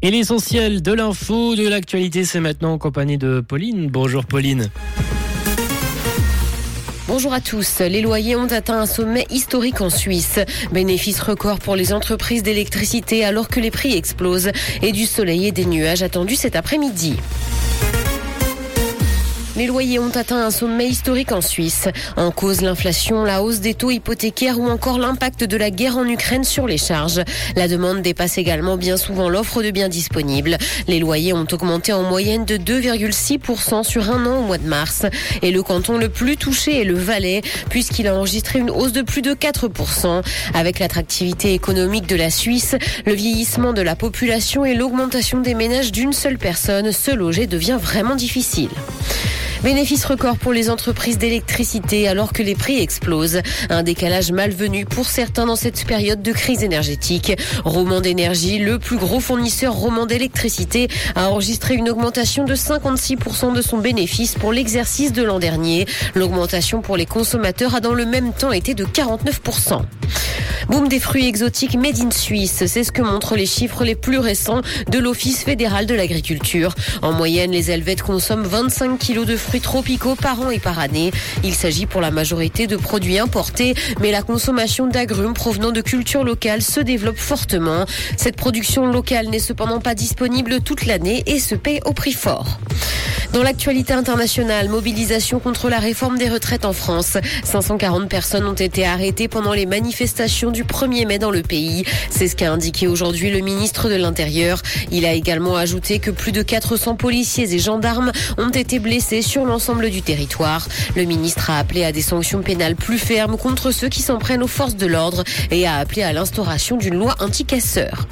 Et l'essentiel de l'info, de l'actualité, c'est maintenant en compagnie de Pauline. Bonjour Pauline. Bonjour à tous. Les loyers ont atteint un sommet historique en Suisse. Bénéfice record pour les entreprises d'électricité alors que les prix explosent et du soleil et des nuages attendus cet après-midi. Les loyers ont atteint un sommet historique en Suisse. En cause l'inflation, la hausse des taux hypothécaires ou encore l'impact de la guerre en Ukraine sur les charges. La demande dépasse également bien souvent l'offre de biens disponibles. Les loyers ont augmenté en moyenne de 2,6% sur un an au mois de mars. Et le canton le plus touché est le Valais, puisqu'il a enregistré une hausse de plus de 4%. Avec l'attractivité économique de la Suisse, le vieillissement de la population et l'augmentation des ménages d'une seule personne, se loger devient vraiment difficile. Bénéfice record pour les entreprises d'électricité alors que les prix explosent. Un décalage malvenu pour certains dans cette période de crise énergétique. Roman d'énergie, le plus gros fournisseur roman d'électricité, a enregistré une augmentation de 56% de son bénéfice pour l'exercice de l'an dernier. L'augmentation pour les consommateurs a dans le même temps été de 49%. Boom des fruits exotiques made in Suisse, c'est ce que montrent les chiffres les plus récents de l'Office fédéral de l'agriculture. En moyenne, les Helvètes consomment 25 kilos de fruits tropicaux par an et par année. Il s'agit pour la majorité de produits importés, mais la consommation d'agrumes provenant de cultures locales se développe fortement. Cette production locale n'est cependant pas disponible toute l'année et se paye au prix fort. Dans l'actualité internationale, mobilisation contre la réforme des retraites en France. 540 personnes ont été arrêtées pendant les manifestations du 1er mai dans le pays. C'est ce qu'a indiqué aujourd'hui le ministre de l'Intérieur. Il a également ajouté que plus de 400 policiers et gendarmes ont été blessés sur l'ensemble du territoire. Le ministre a appelé à des sanctions pénales plus fermes contre ceux qui s'en prennent aux forces de l'ordre et a appelé à l'instauration d'une loi anti-casseurs.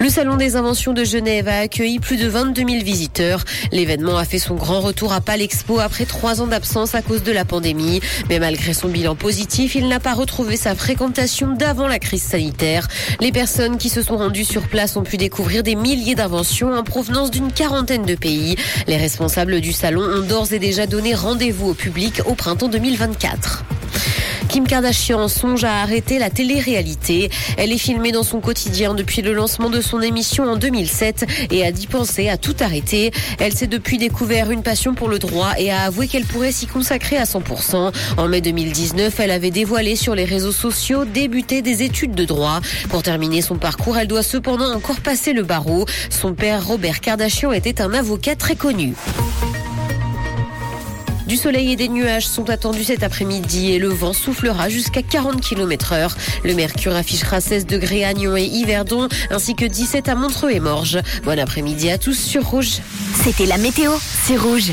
Le Salon des Inventions de Genève a accueilli plus de 22 000 visiteurs. L'événement a son grand retour à Palexpo après trois ans d'absence à cause de la pandémie. Mais malgré son bilan positif, il n'a pas retrouvé sa fréquentation d'avant la crise sanitaire. Les personnes qui se sont rendues sur place ont pu découvrir des milliers d'inventions en provenance d'une quarantaine de pays. Les responsables du salon ont d'ores et déjà donné rendez-vous au public au printemps 2024. Kim Kardashian songe à arrêter la télé-réalité. Elle est filmée dans son quotidien depuis le lancement de son émission en 2007 et a dit penser à tout arrêter. Elle s'est depuis découvert une passion pour le droit et a avoué qu'elle pourrait s'y consacrer à 100%. En mai 2019, elle avait dévoilé sur les réseaux sociaux débuter des études de droit. Pour terminer son parcours, elle doit cependant encore passer le barreau. Son père, Robert Kardashian, était un avocat très connu. Du soleil et des nuages sont attendus cet après-midi et le vent soufflera jusqu'à 40 km heure. Le mercure affichera 16 degrés à Nyon et Yverdon ainsi que 17 à Montreux et Morges. Bon après-midi à tous sur Rouge. C'était la météo, c'est Rouge.